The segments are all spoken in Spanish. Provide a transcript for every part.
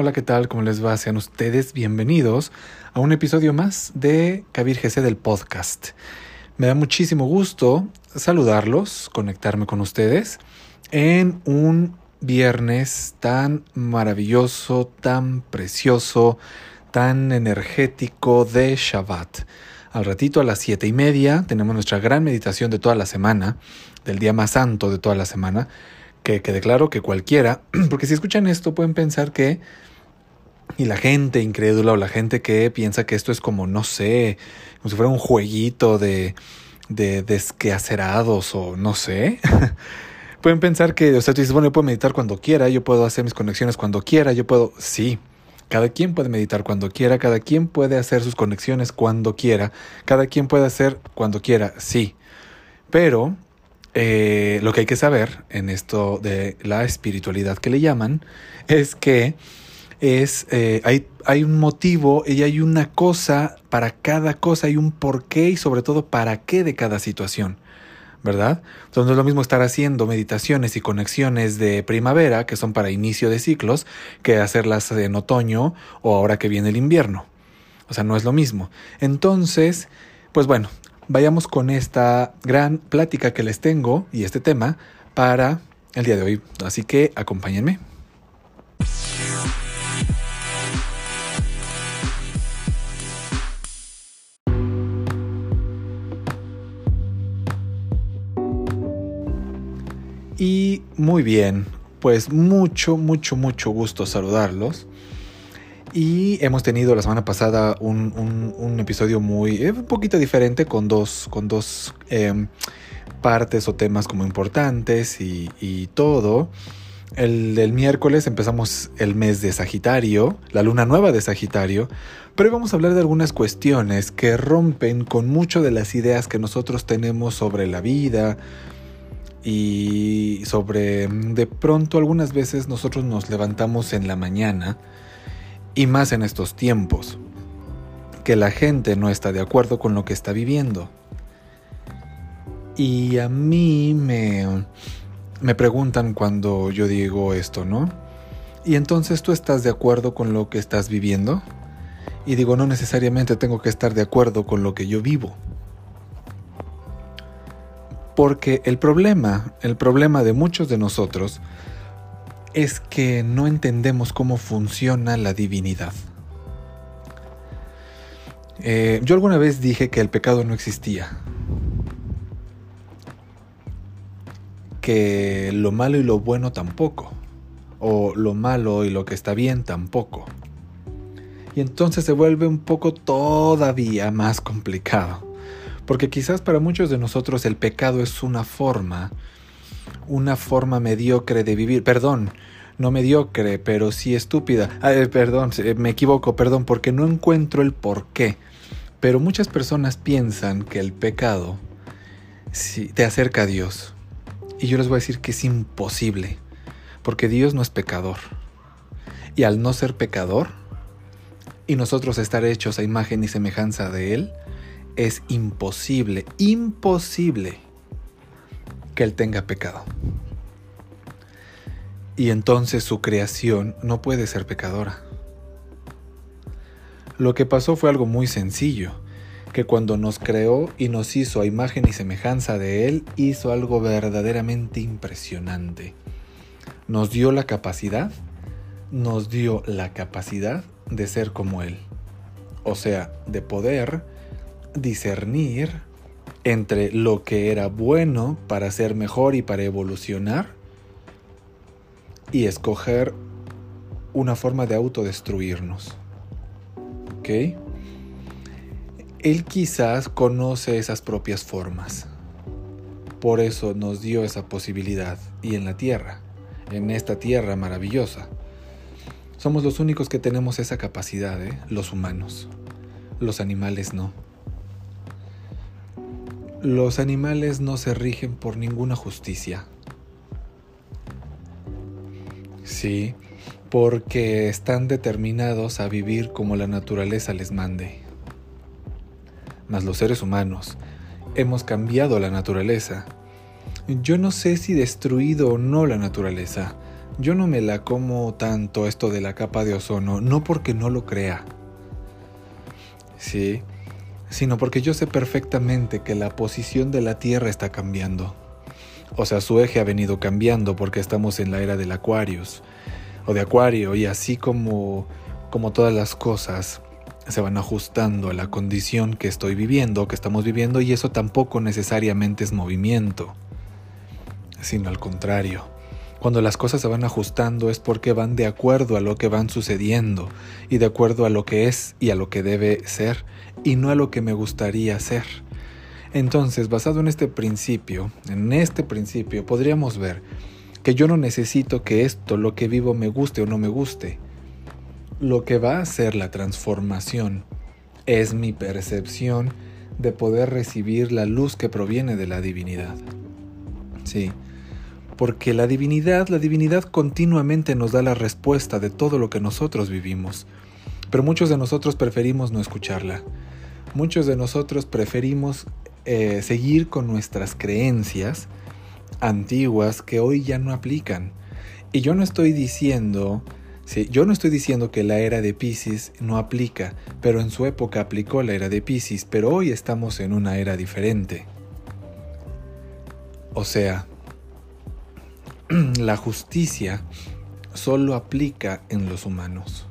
Hola, ¿qué tal? ¿Cómo les va? Sean ustedes bienvenidos a un episodio más de Kabir GC del podcast. Me da muchísimo gusto saludarlos, conectarme con ustedes en un viernes tan maravilloso, tan precioso, tan energético de Shabbat. Al ratito a las siete y media tenemos nuestra gran meditación de toda la semana, del día más santo de toda la semana que quede claro que cualquiera, porque si escuchan esto pueden pensar que, y la gente incrédula o la gente que piensa que esto es como, no sé, como si fuera un jueguito de, de desqueacerados o no sé. pueden pensar que, o sea, tú dices, bueno, yo puedo meditar cuando quiera, yo puedo hacer mis conexiones cuando quiera, yo puedo, sí, cada quien puede meditar cuando quiera, cada quien puede hacer sus conexiones cuando quiera, cada quien puede hacer cuando quiera, sí. Pero eh, lo que hay que saber en esto de la espiritualidad que le llaman es que es eh, hay, hay un motivo y hay una cosa para cada cosa, hay un porqué y sobre todo para qué de cada situación. ¿verdad? Entonces no es lo mismo estar haciendo meditaciones y conexiones de primavera, que son para inicio de ciclos, que hacerlas en otoño o ahora que viene el invierno. O sea, no es lo mismo. Entonces, pues bueno, vayamos con esta gran plática que les tengo y este tema para el día de hoy. Así que acompáñenme. Muy bien, pues mucho, mucho, mucho gusto saludarlos. Y hemos tenido la semana pasada un, episodio muy, eh, un poquito diferente con dos, con dos em, partes o temas como importantes y, todo. El del miércoles empezamos el mes de Sagitario, la luna nueva de Sagitario, pero hoy vamos a hablar de algunas cuestiones que rompen con mucho de las ideas que nosotros tenemos sobre la vida y sobre de pronto algunas veces nosotros nos levantamos en la mañana y más en estos tiempos, que la gente no está de acuerdo con lo que está viviendo. Y a mí me, me preguntan cuando yo digo esto, ¿no? Y entonces tú estás de acuerdo con lo que estás viviendo? Y digo, no necesariamente tengo que estar de acuerdo con lo que yo vivo. Porque el problema, el problema de muchos de nosotros, es que no entendemos cómo funciona la divinidad. Eh, yo alguna vez dije que el pecado no existía. Que lo malo y lo bueno tampoco. O lo malo y lo que está bien tampoco. Y entonces se vuelve un poco todavía más complicado. Porque quizás para muchos de nosotros el pecado es una forma una forma mediocre de vivir. Perdón, no mediocre, pero sí estúpida. Ah, eh, perdón, me equivoco, perdón, porque no encuentro el por qué. Pero muchas personas piensan que el pecado te acerca a Dios. Y yo les voy a decir que es imposible, porque Dios no es pecador. Y al no ser pecador, y nosotros estar hechos a imagen y semejanza de Él, es imposible, imposible que Él tenga pecado. Y entonces su creación no puede ser pecadora. Lo que pasó fue algo muy sencillo, que cuando nos creó y nos hizo a imagen y semejanza de Él, hizo algo verdaderamente impresionante. Nos dio la capacidad, nos dio la capacidad de ser como Él. O sea, de poder discernir entre lo que era bueno para ser mejor y para evolucionar y escoger una forma de autodestruirnos. ¿Ok? Él quizás conoce esas propias formas. Por eso nos dio esa posibilidad y en la tierra, en esta tierra maravillosa. Somos los únicos que tenemos esa capacidad, ¿eh? los humanos. Los animales no. Los animales no se rigen por ninguna justicia. Sí, porque están determinados a vivir como la naturaleza les mande. Mas los seres humanos hemos cambiado la naturaleza. Yo no sé si destruido o no la naturaleza, yo no me la como tanto esto de la capa de ozono, no porque no lo crea, sí, sino porque yo sé perfectamente que la posición de la Tierra está cambiando. O sea, su eje ha venido cambiando porque estamos en la era del Aquarius o de Acuario y así como como todas las cosas se van ajustando a la condición que estoy viviendo, que estamos viviendo y eso tampoco necesariamente es movimiento, sino al contrario. Cuando las cosas se van ajustando es porque van de acuerdo a lo que van sucediendo y de acuerdo a lo que es y a lo que debe ser y no a lo que me gustaría ser. Entonces, basado en este principio, en este principio, podríamos ver que yo no necesito que esto, lo que vivo, me guste o no me guste. Lo que va a hacer la transformación es mi percepción de poder recibir la luz que proviene de la divinidad. Sí, porque la divinidad, la divinidad continuamente nos da la respuesta de todo lo que nosotros vivimos, pero muchos de nosotros preferimos no escucharla. Muchos de nosotros preferimos eh, seguir con nuestras creencias antiguas que hoy ya no aplican. Y yo no estoy diciendo, yo no estoy diciendo que la era de Pisces no aplica, pero en su época aplicó la era de Pisces, pero hoy estamos en una era diferente. O sea, la justicia solo aplica en los humanos.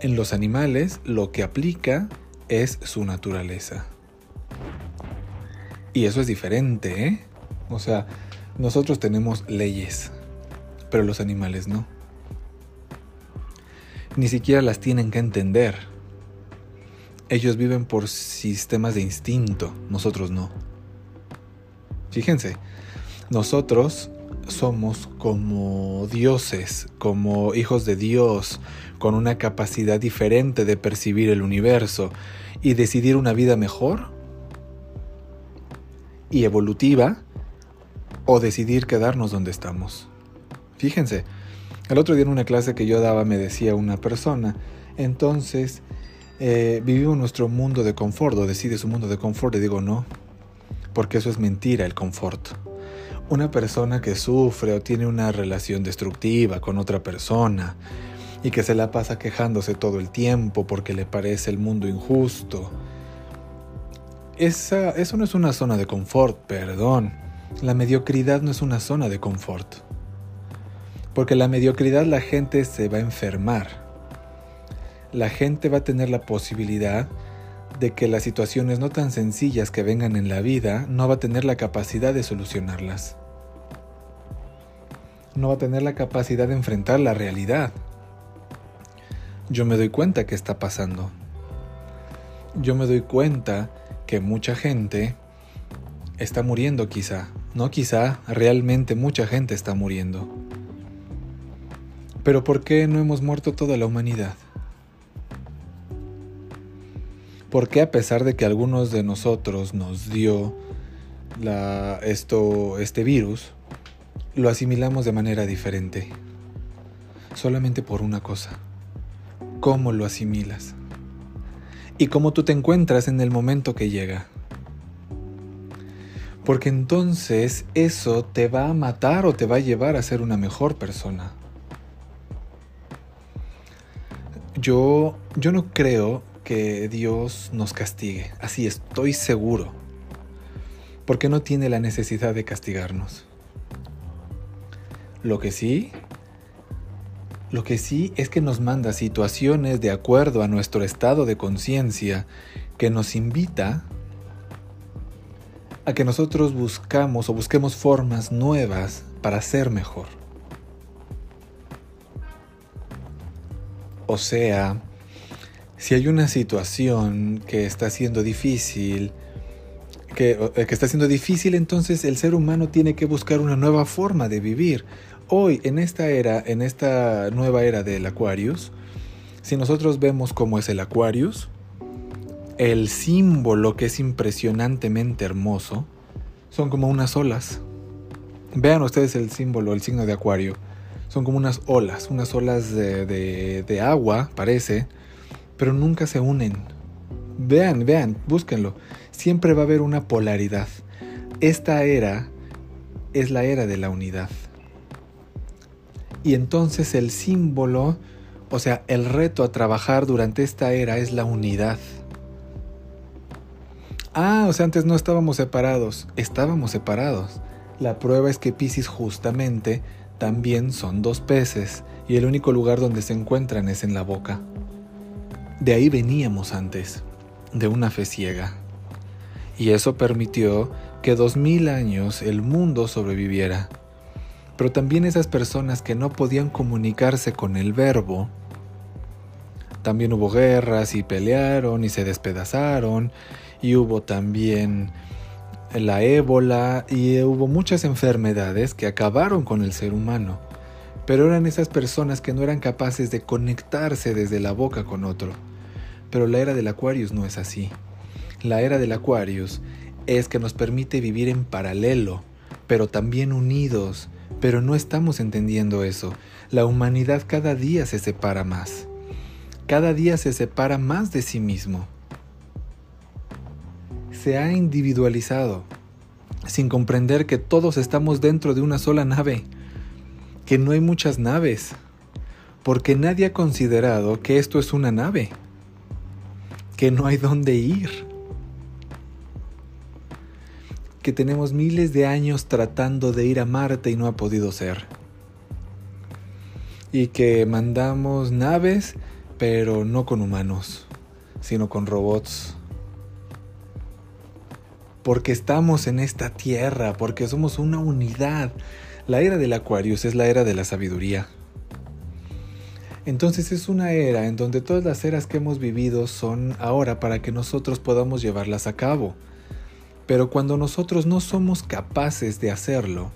En los animales lo que aplica es su naturaleza. Y eso es diferente, ¿eh? O sea, nosotros tenemos leyes, pero los animales no. Ni siquiera las tienen que entender. Ellos viven por sistemas de instinto, nosotros no. Fíjense, nosotros somos como dioses, como hijos de Dios, con una capacidad diferente de percibir el universo y decidir una vida mejor y evolutiva o decidir quedarnos donde estamos. Fíjense, el otro día en una clase que yo daba me decía una persona, entonces eh, vivimos nuestro mundo de confort o decide su mundo de confort y digo no, porque eso es mentira el confort. Una persona que sufre o tiene una relación destructiva con otra persona y que se la pasa quejándose todo el tiempo porque le parece el mundo injusto, esa, eso no es una zona de confort, perdón. La mediocridad no es una zona de confort. Porque la mediocridad la gente se va a enfermar. La gente va a tener la posibilidad de que las situaciones no tan sencillas que vengan en la vida no va a tener la capacidad de solucionarlas. No va a tener la capacidad de enfrentar la realidad. Yo me doy cuenta que está pasando. Yo me doy cuenta que mucha gente está muriendo quizá. No quizá, realmente mucha gente está muriendo. Pero ¿por qué no hemos muerto toda la humanidad? ¿Por qué a pesar de que algunos de nosotros nos dio esto, este virus, lo asimilamos de manera diferente? Solamente por una cosa. ¿Cómo lo asimilas? y cómo tú te encuentras en el momento que llega. Porque entonces eso te va a matar o te va a llevar a ser una mejor persona. Yo, yo no creo que Dios nos castigue, así estoy seguro, porque no tiene la necesidad de castigarnos. Lo que sí lo que sí es que nos manda situaciones de acuerdo a nuestro estado de conciencia que nos invita a que nosotros buscamos o busquemos formas nuevas para ser mejor. O sea, si hay una situación que está siendo difícil, que, eh, que, está siendo difícil, entonces el ser humano tiene que buscar una nueva forma de vivir, Hoy, en esta era, en esta nueva era del Aquarius, si nosotros vemos cómo es el Aquarius, el símbolo que es impresionantemente hermoso, son como unas olas. Vean ustedes el símbolo, el signo de Acuario. Son como unas olas, unas olas de agua, parece, pero nunca se unen. Vean, vean, búsquenlo. Siempre va a haber una polaridad. Esta era es la era de la unidad. Y entonces el símbolo, o sea, el reto a trabajar durante esta era es la unidad. Ah, o sea, antes no estábamos separados, estábamos separados. La prueba es que Pisces justamente también son dos peces y el único lugar donde se encuentran es en la boca. De ahí veníamos antes, de una fe ciega. Y eso permitió que dos mil años el mundo sobreviviera. Pero también esas personas que no podían comunicarse con el verbo, también hubo guerras y pelearon y se despedazaron y hubo también la ébola y hubo muchas enfermedades que acabaron con el ser humano. Pero eran esas personas que no eran capaces de conectarse desde la boca con otro. Pero la era del Aquarius no es así. La era del Aquarius es que nos permite vivir en paralelo, pero también unidos. Pero no estamos entendiendo eso. La humanidad cada día se separa más. Cada día se separa más de sí mismo se ha individualizado, sin comprender que todos estamos dentro de una sola nave, que no hay muchas naves, porque nadie ha considerado que esto es una nave, que no hay dónde ir, que tenemos miles de años tratando de ir a Marte y no ha podido ser, y que mandamos naves, pero no con humanos, sino con robots porque estamos en esta tierra, porque somos una unidad. La era del Aquarius es la era de la sabiduría. Entonces es una era en donde todas las eras que hemos vivido son ahora para que nosotros podamos llevarlas a cabo. Pero cuando nosotros no somos capaces de hacerlo,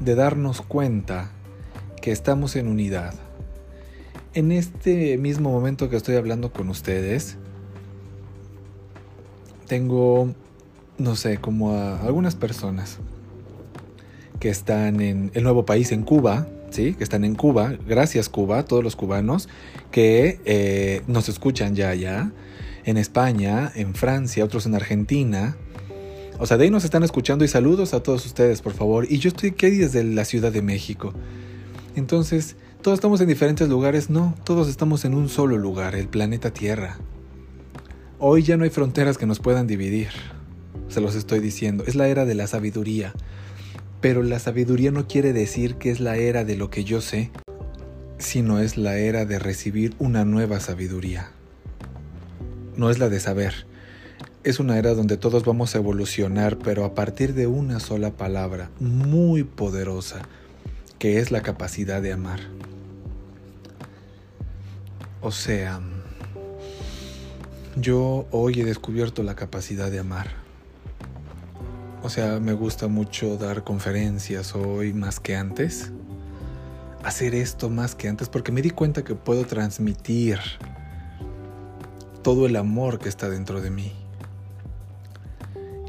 de darnos cuenta que estamos en unidad, en este mismo momento que estoy hablando con ustedes, tengo no sé, como a algunas personas que están en el nuevo país, en Cuba, ¿sí? Que están en Cuba, gracias Cuba, todos los cubanos que eh, nos escuchan ya allá, en España, en Francia, otros en Argentina. O sea, de ahí nos están escuchando y saludos a todos ustedes, por favor. Y yo estoy aquí desde la Ciudad de México. Entonces, ¿todos estamos en diferentes lugares? No, todos estamos en un solo lugar, el planeta Tierra. Hoy ya no hay fronteras que nos puedan dividir se los estoy diciendo, es la era de la sabiduría. Pero la sabiduría no quiere decir que es la era de lo que yo sé, sino es la era de recibir una nueva sabiduría. No es la de saber. Es una era donde todos vamos a evolucionar, pero a partir de una sola palabra muy poderosa, que es la capacidad de amar. O sea, yo hoy he descubierto la capacidad de amar. O sea, me gusta mucho dar conferencias hoy más que antes. Hacer esto más que antes porque me di cuenta que puedo transmitir todo el amor que está dentro de mí.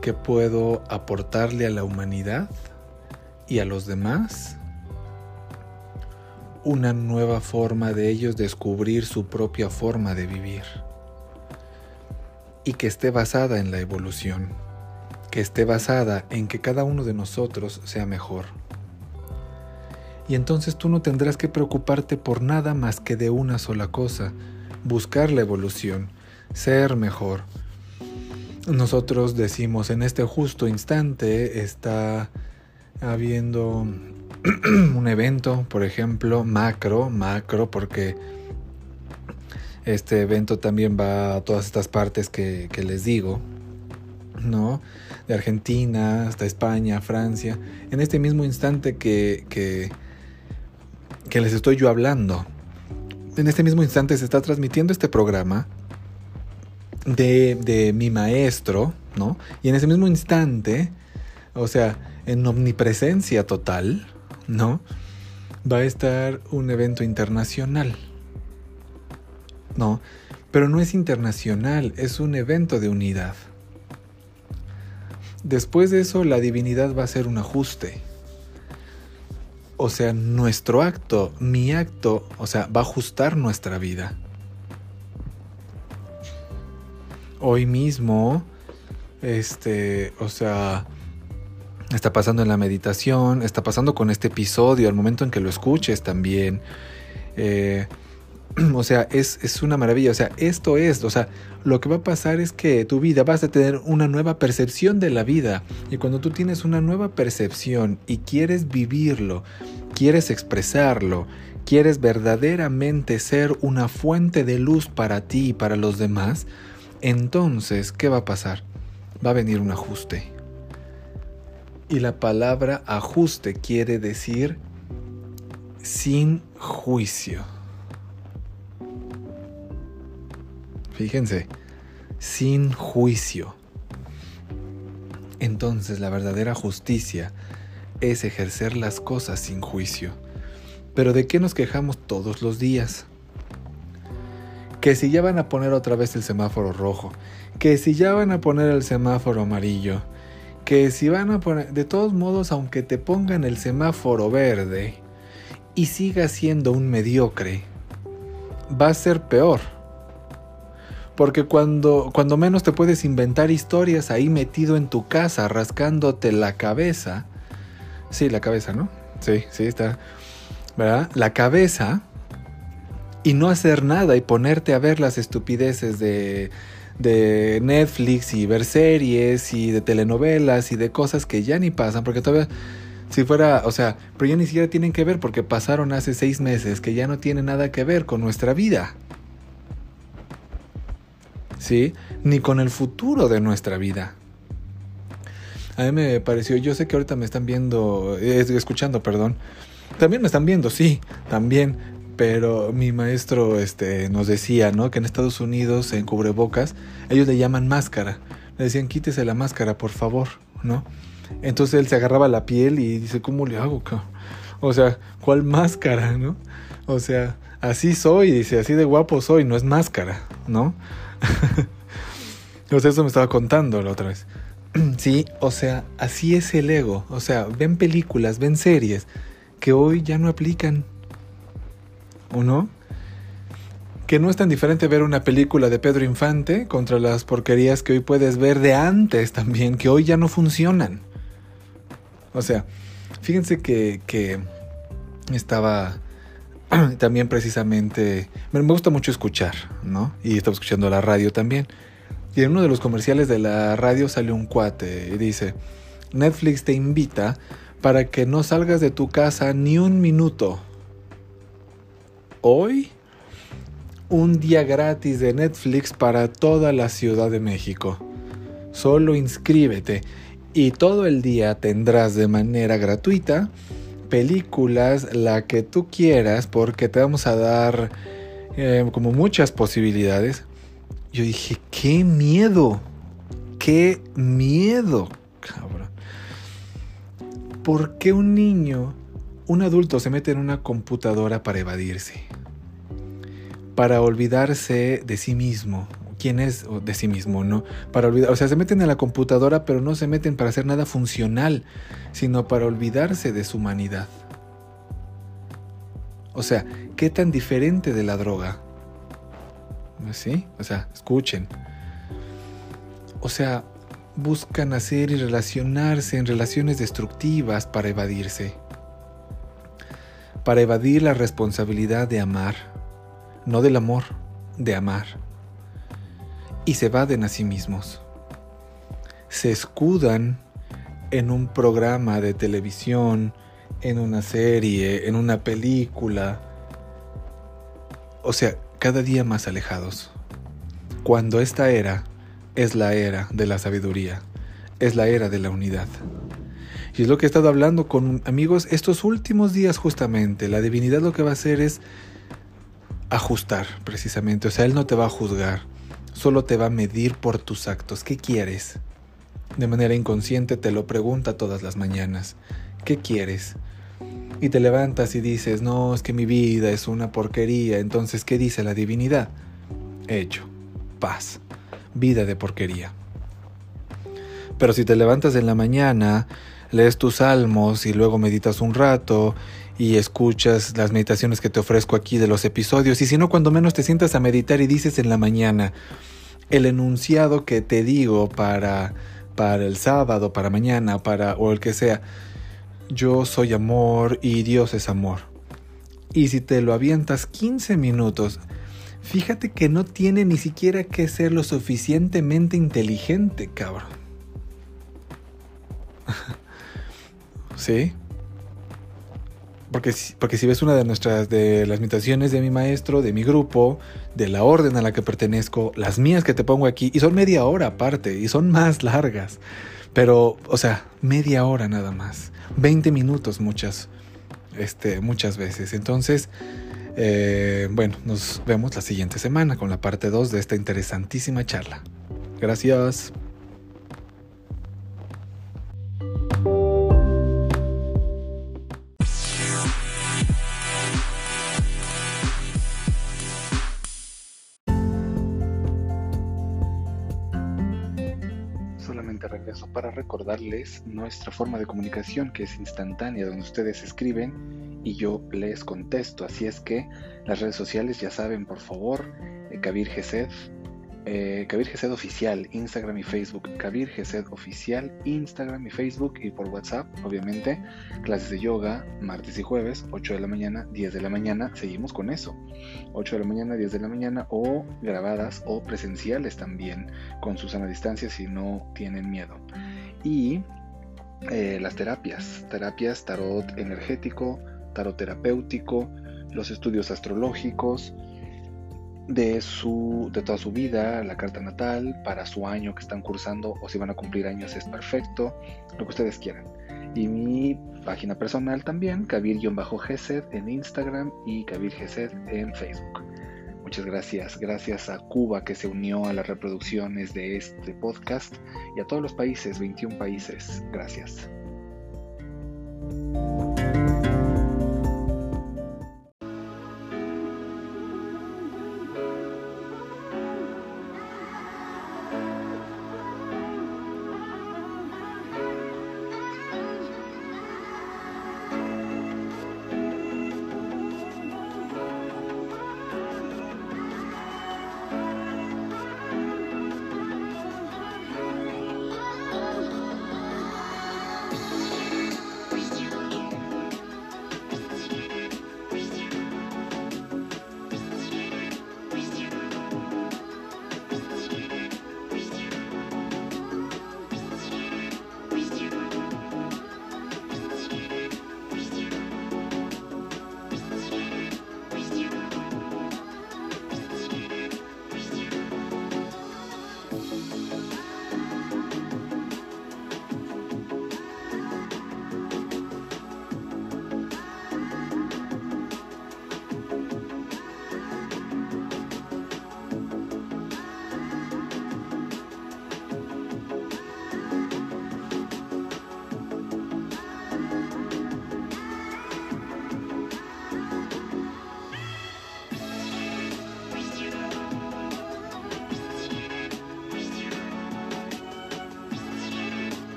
Que puedo aportarle a la humanidad y a los demás una nueva forma de ellos descubrir su propia forma de vivir y que esté basada en la evolución que esté basada en que cada uno de nosotros sea mejor. Y entonces tú no tendrás que preocuparte por nada más que de una sola cosa, buscar la evolución, ser mejor. Nosotros decimos en este justo instante está habiendo un evento, por ejemplo, macro, macro, porque este evento también va a todas estas partes que, que les digo, ¿no? De Argentina hasta España, Francia, en este mismo instante que, que, que les estoy yo hablando. En este mismo instante se está transmitiendo este programa de, de mi maestro, ¿no? Y en ese mismo instante, o sea, en omnipresencia total, ¿no? Va a estar un evento internacional. ¿No? Pero no es internacional, es un evento de unidad. Después de eso, la divinidad va a hacer un ajuste. O sea, nuestro acto, mi acto, o sea, va a ajustar nuestra vida. Hoy mismo, este, o sea, está pasando en la meditación, está pasando con este episodio, al momento en que lo escuches también. Eh, o sea, es, es, una maravilla. O sea, esto es, o sea, lo que va a pasar es que tu vida vas a tener una nueva percepción de la vida. Y cuando tú tienes una nueva percepción y quieres vivirlo, quieres expresarlo, quieres verdaderamente ser una fuente de luz para ti y para los demás, entonces, ¿qué va a pasar? Va a venir un ajuste. Y la palabra ajuste quiere decir sin juicio. Fíjense, sin juicio. Entonces la verdadera justicia es ejercer las cosas sin juicio. Pero ¿de qué nos quejamos todos los días? Que si ya van a poner otra vez el semáforo rojo, que si ya van a poner el semáforo amarillo, que si van a poner, de todos modos, aunque te pongan el semáforo verde y siga siendo un mediocre, va a ser peor. Porque cuando, cuando menos te puedes inventar historias ahí metido en tu casa, rascándote la cabeza. Sí, la cabeza, ¿no? Sí, sí, está. ¿Verdad? La cabeza. Y no hacer nada y ponerte a ver las estupideces de, de Netflix y ver series y de telenovelas y de cosas que ya ni pasan, porque todavía, si fuera, o sea, pero ya ni siquiera tienen que ver porque pasaron hace seis meses que ya no tiene nada que ver con nuestra vida. ¿Sí? Ni con el futuro de nuestra vida. A mí me pareció, yo sé que ahorita me están viendo, eh, escuchando, perdón. También me están viendo, sí, también pero mi maestro este, nos decía, ¿no? Que en Estados Unidos, en cubrebocas, ellos le llaman máscara. Le decían, quítese la máscara, por favor, ¿no? Entonces él se agarraba la piel y dice, ¿cómo le hago, O sea, ¿cuál máscara, no? O sea, así soy, dice, así de guapo soy, no es máscara, ¿no? sea, eso me estaba contando la otra vez. sí, o sea, así es el ego. O sea, ven películas, ven series que hoy ya no aplican ¿o no? Que no es tan diferente ver una película de Pedro Infante contra las porquerías que hoy puedes ver de antes también, que hoy ya no funcionan. O sea, fíjense que, que estaba también precisamente... Me gusta mucho escuchar, ¿no? Y estaba escuchando la radio también. Y en uno de los comerciales de la radio salió un cuate y dice, Netflix te invita para que no salgas de tu casa ni un minuto hoy un día gratis de Netflix para toda la Ciudad de México. Solo inscríbete y todo el día tendrás de manera gratuita películas, la que tú quieras, porque te vamos a dar eh, como muchas posibilidades. Yo dije, qué miedo, qué miedo, cabrón. ¿Por qué un niño un adulto se mete en una computadora para evadirse, para olvidarse de sí mismo. ¿Quién es de sí mismo? No, para olvidar, o sea, se meten en la computadora, pero no se meten para hacer nada funcional, sino para olvidarse de su humanidad. O sea, ¿qué tan diferente de la droga? ¿Sí? O sea, escuchen. O sea, buscan hacer y relacionarse en relaciones destructivas para evadirse para evadir la responsabilidad de amar, no del amor, de amar. Y se evaden a sí mismos. Se escudan en un programa de televisión, en una serie, en una película. O sea, cada día más alejados. Cuando esta era es la era de la sabiduría, es la era de la unidad. Y es lo que he estado hablando con amigos estos últimos días justamente. La divinidad lo que va a hacer es ajustar precisamente. O sea, Él no te va a juzgar, solo te va a medir por tus actos. ¿Qué quieres? De manera inconsciente te lo pregunta todas las mañanas. ¿Qué quieres? Y te levantas y dices, no, es que mi vida es una porquería. Entonces, ¿qué dice la divinidad? Hecho, paz, vida de porquería. Pero si te levantas en la mañana lees tus salmos y luego meditas un rato y escuchas las meditaciones que te ofrezco aquí de los episodios y si no cuando menos te sientas a meditar y dices en la mañana el enunciado que te digo para para el sábado, para mañana, para o el que sea. Yo soy amor y Dios es amor. Y si te lo avientas 15 minutos, fíjate que no tiene ni siquiera que ser lo suficientemente inteligente, cabrón. ¿Sí? Porque, porque si ves una de nuestras, de las meditaciones de mi maestro, de mi grupo, de la orden a la que pertenezco, las mías que te pongo aquí, y son media hora aparte, y son más largas, pero, o sea, media hora nada más, 20 minutos muchas, este, muchas veces. Entonces, eh, bueno, nos vemos la siguiente semana con la parte 2 de esta interesantísima charla. Gracias. Para recordarles nuestra forma de comunicación que es instantánea, donde ustedes escriben y yo les contesto. Así es que las redes sociales ya saben, por favor, eh, Kabir Gesed, eh, Kabir Gesed Oficial, Instagram y Facebook. Kabir Gesed Oficial, Instagram y Facebook y por WhatsApp, obviamente. Clases de yoga, martes y jueves, 8 de la mañana, 10 de la mañana. Seguimos con eso. 8 de la mañana, 10 de la mañana o grabadas o presenciales también con Susana Distancia si no tienen miedo. Y eh, las terapias, terapias tarot energético, tarot terapéutico, los estudios astrológicos, de, su, de toda su vida, la carta natal, para su año que están cursando o si van a cumplir años es perfecto, lo que ustedes quieran. Y mi página personal también, Kabir-Gesed en Instagram y Kabir Gesed en Facebook. Muchas gracias. Gracias a Cuba que se unió a las reproducciones de este podcast y a todos los países, 21 países. Gracias.